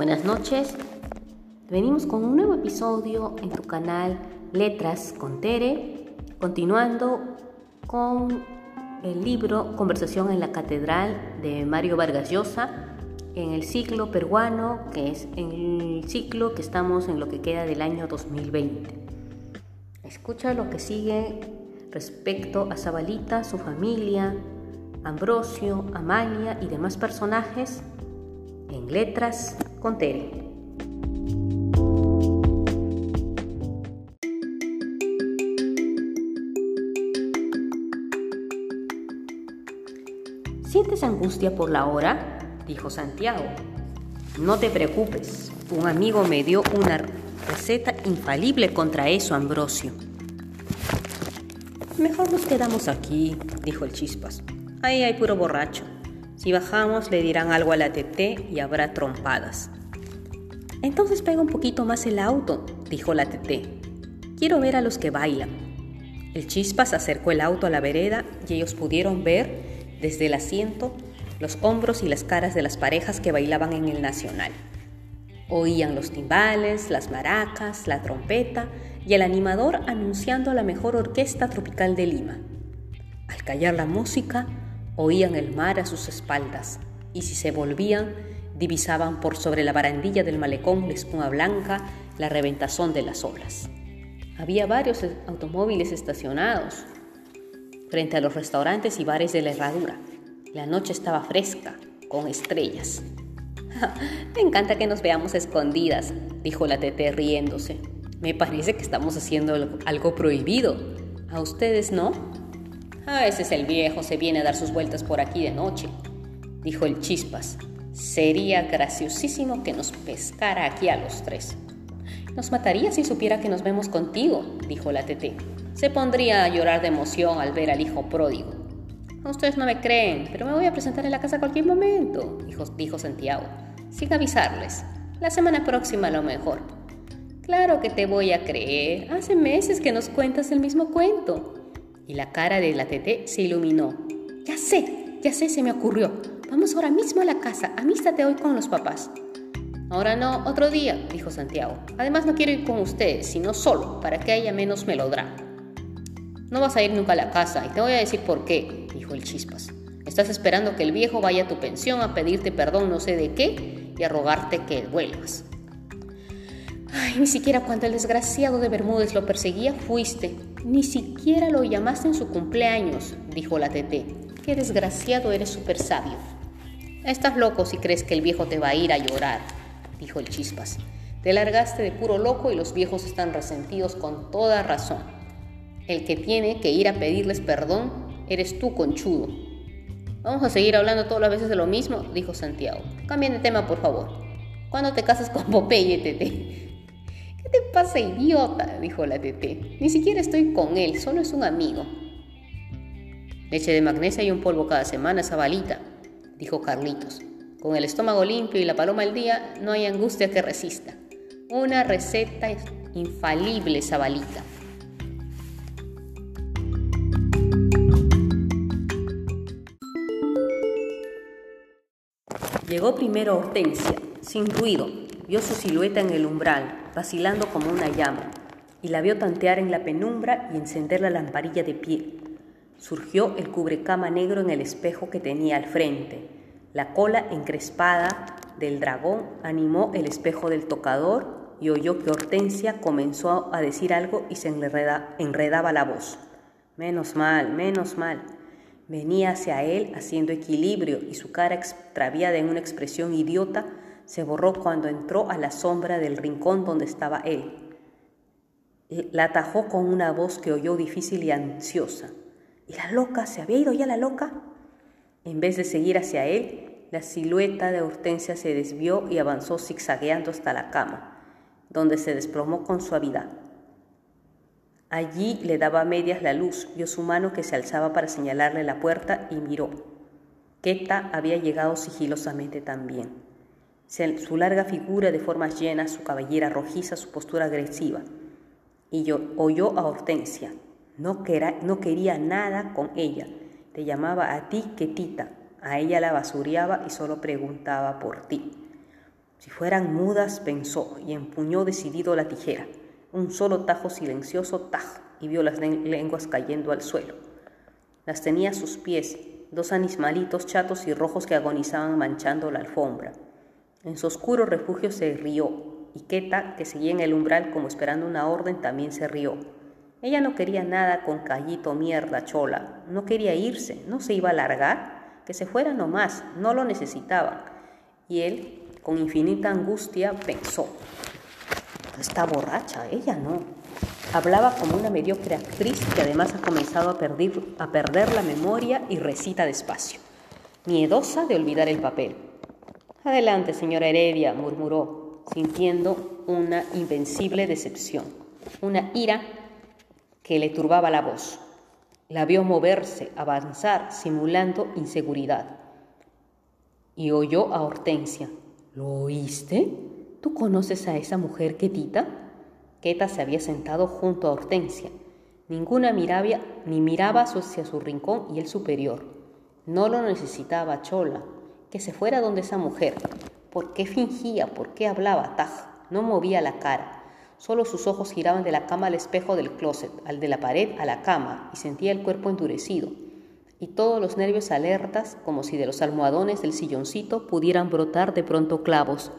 Buenas noches. Venimos con un nuevo episodio en tu canal Letras con Tere, continuando con el libro Conversación en la Catedral de Mario Vargas Llosa en el ciclo peruano, que es el ciclo que estamos en lo que queda del año 2020. Escucha lo que sigue respecto a Zabalita, su familia, Ambrosio, Amalia y demás personajes en Letras con. ¿Sientes angustia por la hora? dijo Santiago. No te preocupes, un amigo me dio una receta infalible contra eso, Ambrosio. Mejor nos quedamos aquí, dijo el Chispas. Ahí hay puro borracho. Si bajamos le dirán algo a la TT y habrá trompadas. Entonces pega un poquito más el auto, dijo la TT. Quiero ver a los que bailan. El Chispas acercó el auto a la vereda y ellos pudieron ver desde el asiento los hombros y las caras de las parejas que bailaban en el Nacional. Oían los timbales, las maracas, la trompeta y el animador anunciando la mejor orquesta tropical de Lima. Al callar la música, Oían el mar a sus espaldas y si se volvían, divisaban por sobre la barandilla del malecón la espuma blanca, la reventazón de las olas. Había varios automóviles estacionados frente a los restaurantes y bares de la herradura. La noche estaba fresca, con estrellas. Me encanta que nos veamos escondidas, dijo la tete riéndose. Me parece que estamos haciendo algo prohibido. ¿A ustedes no? A veces el viejo se viene a dar sus vueltas por aquí de noche, dijo el Chispas. Sería graciosísimo que nos pescara aquí a los tres. Nos mataría si supiera que nos vemos contigo, dijo la Tete. Se pondría a llorar de emoción al ver al hijo pródigo. Ustedes no me creen, pero me voy a presentar en la casa a cualquier momento, dijo, dijo Santiago, sin avisarles. La semana próxima a lo mejor. Claro que te voy a creer. Hace meses que nos cuentas el mismo cuento y la cara de la Tete se iluminó. Ya sé, ya sé, se me ocurrió. Vamos ahora mismo a la casa, amístate hoy con los papás. Ahora no, otro día, dijo Santiago. Además no quiero ir con ustedes, sino solo, para que haya menos melodrama. No vas a ir nunca a la casa, y te voy a decir por qué, dijo el Chispas. Estás esperando que el viejo vaya a tu pensión a pedirte perdón no sé de qué y a rogarte que vuelvas. Ay, ni siquiera cuando el desgraciado de Bermúdez lo perseguía fuiste. Ni siquiera lo llamaste en su cumpleaños, dijo la Tete. Qué desgraciado eres súper sabio. Estás loco si crees que el viejo te va a ir a llorar, dijo el Chispas. Te largaste de puro loco y los viejos están resentidos con toda razón. El que tiene que ir a pedirles perdón eres tú, conchudo. Vamos a seguir hablando todas las veces de lo mismo, dijo Santiago. Cambien de tema, por favor. ¿Cuándo te casas con Popeye, Tete? ¿Qué te pasa, idiota? dijo la Tete. Ni siquiera estoy con él, solo es un amigo. Leche de magnesia y un polvo cada semana, Zabalita, dijo Carlitos. Con el estómago limpio y la paloma al día, no hay angustia que resista. Una receta infalible, Zabalita. Llegó primero Hortensia, sin ruido, vio su silueta en el umbral, vacilando como una llama, y la vio tantear en la penumbra y encender la lamparilla de pie. Surgió el cubrecama negro en el espejo que tenía al frente. La cola encrespada del dragón animó el espejo del tocador y oyó que Hortensia comenzó a decir algo y se enredaba la voz. Menos mal, menos mal. Venía hacia él haciendo equilibrio y su cara extraviada en una expresión idiota se borró cuando entró a la sombra del rincón donde estaba él. La atajó con una voz que oyó difícil y ansiosa. ¿Y la loca? ¿Se había ido ya la loca? En vez de seguir hacia él, la silueta de Hortensia se desvió y avanzó zigzagueando hasta la cama, donde se desplomó con suavidad. Allí le daba medias la luz, vio su mano que se alzaba para señalarle la puerta y miró. Keta había llegado sigilosamente también su larga figura de formas llenas, su cabellera rojiza, su postura agresiva. Y oyó a Hortensia. No, quería nada con ella. Te llamaba a ti Ketita. A ella la basureaba y solo preguntaba por ti. Si fueran mudas, pensó, y empuñó decidido la tijera. Un solo tajo silencioso, taj, y vio las lenguas cayendo al suelo. Las tenía a sus pies, dos animalitos chatos y rojos que agonizaban manchando la alfombra. En su oscuro refugio se rió, y Queta, que seguía en el umbral como esperando una orden, también se rió. Ella no quería nada con callito mierda chola, no quería irse, no se iba a largar, que se fuera nomás, no lo necesitaba. Y él, con infinita angustia, pensó, está borracha, ella no. Hablaba como una mediocre actriz que además ha comenzado a a perder la memoria y recita despacio, miedosa de olvidar el papel. Adelante, señora Heredia, murmuró, sintiendo una invencible decepción, una ira que le turbaba la voz. La vio moverse, avanzar, simulando inseguridad. Y oyó a Hortensia. ¿Lo oíste? ¿Tú conoces a esa mujer, Ketita? Queta se había sentado junto a Hortensia. Ninguna miraba, ni miraba hacia su rincón y el superior. No lo necesitaba Chola, que se fuera donde esa mujer. ¿Por qué fingía? ¿Por qué hablaba? Taj, no movía la cara. Solo sus ojos giraban de la cama al espejo del closet, al de la pared a la cama, y sentía el cuerpo endurecido, y todos los nervios alertas, como si de los almohadones del silloncito pudieran brotar de pronto clavos.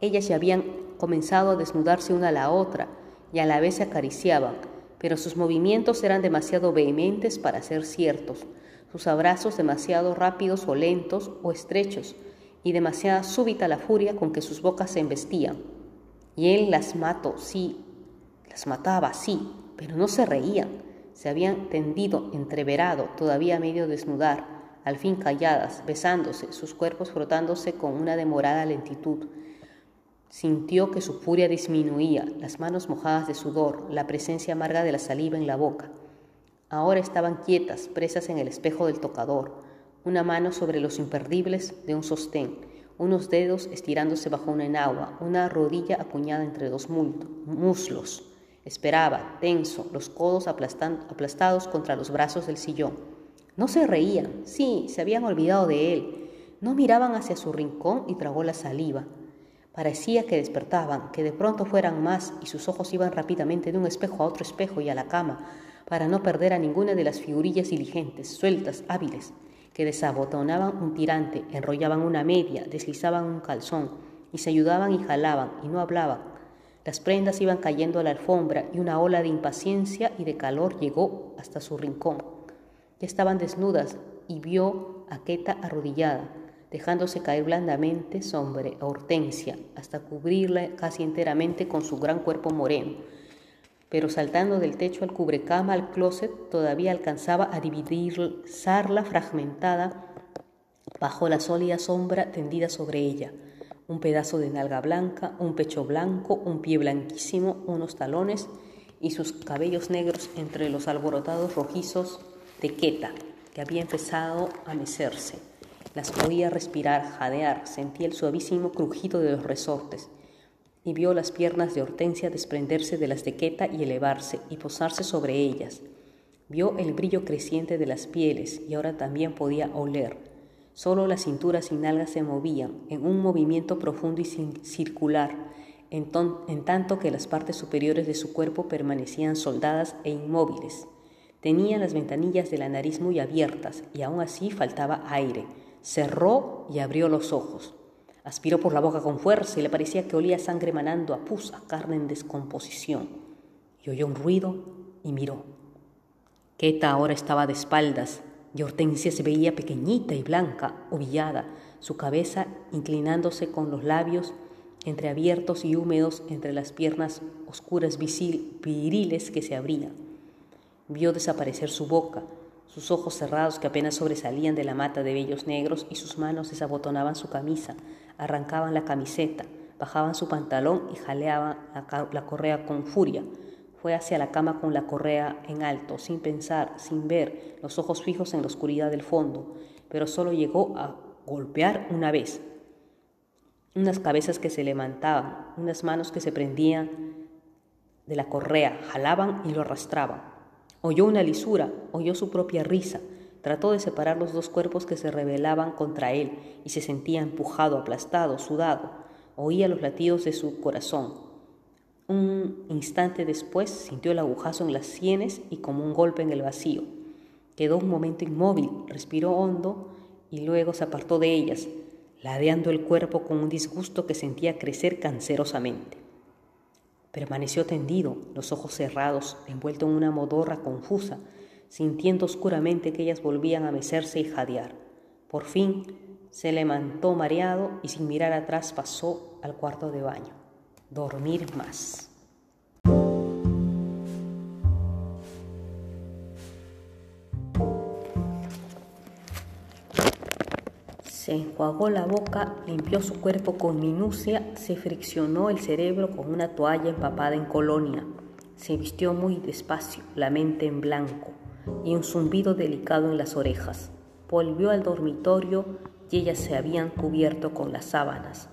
Ellas ya habían comenzado a desnudarse una a la otra, y a la vez se acariciaban, pero sus movimientos eran demasiado vehementes para ser ciertos, sus abrazos demasiado rápidos o lentos o estrechos, y demasiada súbita la furia con que sus bocas se embestían. Y él las mató, sí, las mataba, sí, pero no se reían. Se habían tendido, entreverado, todavía medio desnudar, al fin calladas, besándose, sus cuerpos frotándose con una demorada lentitud. Sintió que su furia disminuía, las manos mojadas de sudor, la presencia amarga de la saliva en la boca. Ahora estaban quietas, presas en el espejo del tocador, una mano sobre los imperdibles de un sostén, unos dedos estirándose bajo una enagua, una rodilla acuñada entre dos muslos. Esperaba, tenso, los codos aplastados contra los brazos del sillón. No se reían, sí, se habían olvidado de él. No miraban hacia su rincón y tragó la saliva. Parecía que despertaban, que de pronto fueran más y sus ojos iban rápidamente de un espejo a otro espejo y a la cama, para no perder a ninguna de las figurillas diligentes, sueltas, hábiles que desabotonaban un tirante, enrollaban una media, deslizaban un calzón, y se ayudaban y jalaban, y no hablaban. Las prendas iban cayendo a la alfombra y una ola de impaciencia y de calor llegó hasta su rincón. Ya estaban desnudas y vio a Queta arrodillada, dejándose caer blandamente sobre Hortensia, hasta cubrirla casi enteramente con su gran cuerpo moreno pero saltando del techo al cubrecama al closet todavía alcanzaba a dividirla fragmentada bajo la sólida sombra tendida sobre ella. Un pedazo de nalga blanca, un pecho blanco, un pie blanquísimo, unos talones y sus cabellos negros entre los alborotados rojizos de Queta, que había empezado a mecerse. Las podía respirar, jadear, sentía el suavísimo crujido de los resortes y vio las piernas de Hortensia desprenderse de las de y elevarse y posarse sobre ellas. Vio el brillo creciente de las pieles y ahora también podía oler. Solo las cinturas y nalgas se movían en un movimiento profundo y circular, en, en tanto que las partes superiores de su cuerpo permanecían soldadas e inmóviles. Tenía las ventanillas de la nariz muy abiertas y aún así faltaba aire. Cerró y abrió los ojos. Aspiró por la boca con fuerza y le parecía que olía sangre manando a pus, a carne en descomposición. Y oyó un ruido y miró. Queta ahora estaba de espaldas y Hortensia se veía pequeñita y blanca, ovillada, su cabeza inclinándose con los labios entreabiertos y húmedos entre las piernas oscuras viriles que se abrían. Vio desaparecer su boca, sus ojos cerrados que apenas sobresalían de la mata de vellos negros y sus manos desabotonaban su camisa, arrancaban la camiseta, bajaban su pantalón y jaleaban la, correa con furia. Fue hacia la cama con la correa en alto, sin pensar, sin ver, los ojos fijos en la oscuridad del fondo, pero solo llegó a golpear una vez. Unas cabezas que se levantaban, unas manos que se prendían de la correa, jalaban y lo arrastraban. Oyó una lisura, oyó su propia risa, Trató de separar los dos cuerpos que se rebelaban contra él y se sentía empujado, aplastado, sudado. oía los latidos de su corazón. Un instante después sintió el agujazo en las sienes y como un golpe en el vacío. Quedó un momento inmóvil, respiró hondo y luego se apartó de ellas, ladeando el cuerpo con un disgusto que sentía crecer cancerosamente. Permaneció tendido, los ojos cerrados, envuelto en una modorra confusa, sintiendo oscuramente que ellas volvían a mecerse y jadear. Por fin se levantó mareado y sin mirar atrás pasó al cuarto de baño. Dormir más. Se enjuagó la boca, limpió su cuerpo con minucia, se friccionó el cerebro con una toalla empapada en colonia. Se vistió muy despacio, la mente en blanco y un zumbido delicado en las orejas. Volvió al dormitorio y ellas se habían cubierto con las sábanas.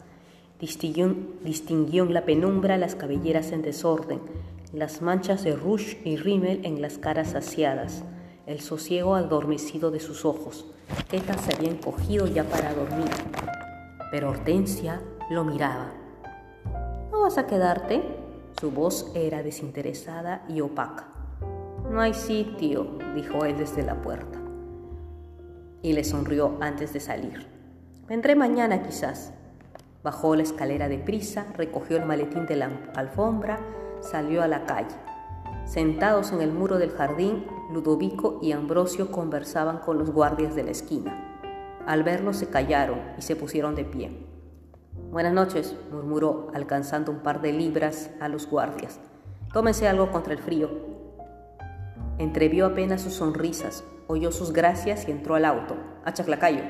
Distinguió, distinguió en la penumbra las cabelleras en desorden, las manchas de rouge y rímel en las caras saciadas, el sosiego adormecido de sus ojos. Estas se habían cogido ya para dormir, pero Hortensia lo miraba. ¿No vas a quedarte? Su voz era desinteresada y opaca. No hay sitio, dijo él desde la puerta. Y le sonrió antes de salir. Vendré mañana quizás. Bajó la escalera de prisa, recogió el maletín de la alfombra, salió a la calle. Sentados en el muro del jardín, Ludovico y Ambrosio conversaban con los guardias de la esquina. Al verlo se callaron y se pusieron de pie. Buenas noches, murmuró, alcanzando un par de libras a los guardias. Tómense algo contra el frío. Entrevió apenas sus sonrisas, oyó sus gracias y entró al auto, a Chaclacayo.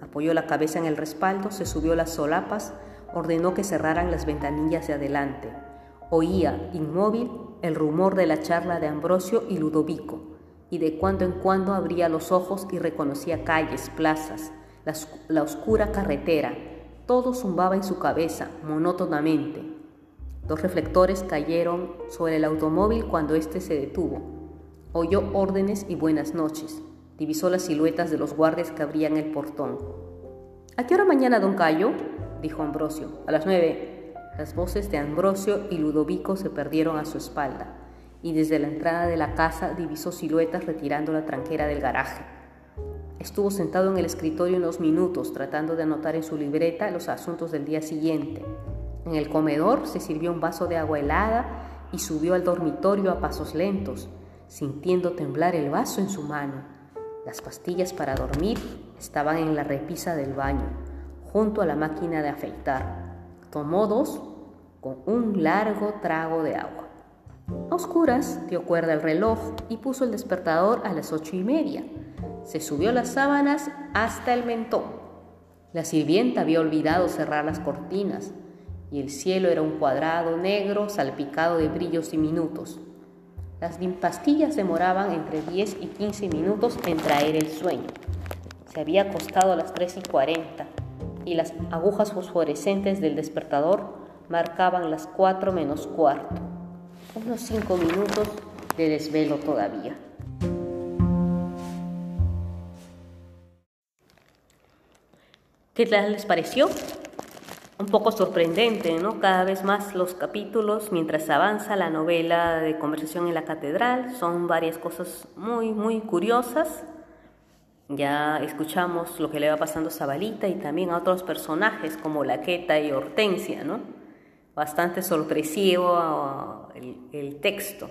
Apoyó la cabeza en el respaldo, se subió las solapas, ordenó que cerraran las ventanillas de adelante. Oía, inmóvil, el rumor de la charla de Ambrosio y Ludovico, y de cuando en cuando abría los ojos y reconocía calles, plazas, la, la oscura carretera. Todo zumbaba en su cabeza, monótonamente. Dos reflectores cayeron sobre el automóvil cuando éste se detuvo. Oyó órdenes y buenas noches. Divisó las siluetas de los guardias que abrían el portón. ¿A qué hora mañana, don Cayo? dijo Ambrosio. A las nueve. Las voces de Ambrosio y Ludovico se perdieron a su espalda, y desde la entrada de la casa divisó siluetas retirando la tranquera del garaje. Estuvo sentado en el escritorio unos minutos tratando de anotar en su libreta los asuntos del día siguiente. En el comedor se sirvió un vaso de agua helada y subió al dormitorio a pasos lentos sintiendo temblar el vaso en su mano. Las pastillas para dormir estaban en la repisa del baño, junto a la máquina de afeitar. Tomó dos con un largo trago de agua. A oscuras dio cuerda al reloj y puso el despertador a las ocho y media. Se subió las sábanas hasta el mentón. La sirvienta había olvidado cerrar las cortinas y el cielo era un cuadrado negro salpicado de brillos diminutos. Las pastillas demoraban entre 10 y 15 minutos en traer el sueño. Se había acostado a las 3 y 40 y las agujas fosforescentes del despertador marcaban las 4 menos cuarto. Unos 5 minutos de desvelo todavía. ¿Qué tal les pareció? Un poco sorprendente, ¿no? Cada vez más los capítulos, mientras avanza la novela de Conversación en la Catedral, son varias cosas muy, muy curiosas. Ya escuchamos lo que le va pasando a Zabalita y también a otros personajes como Laqueta y Hortensia, ¿no? Bastante sorpresivo el, el texto.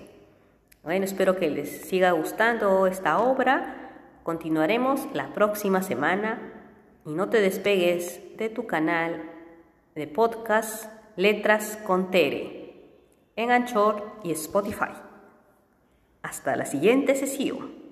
Bueno, espero que les siga gustando esta obra. Continuaremos la próxima semana y no te despegues de tu canal de podcast Letras con Tere en Anchor y Spotify. Hasta la siguiente sesión.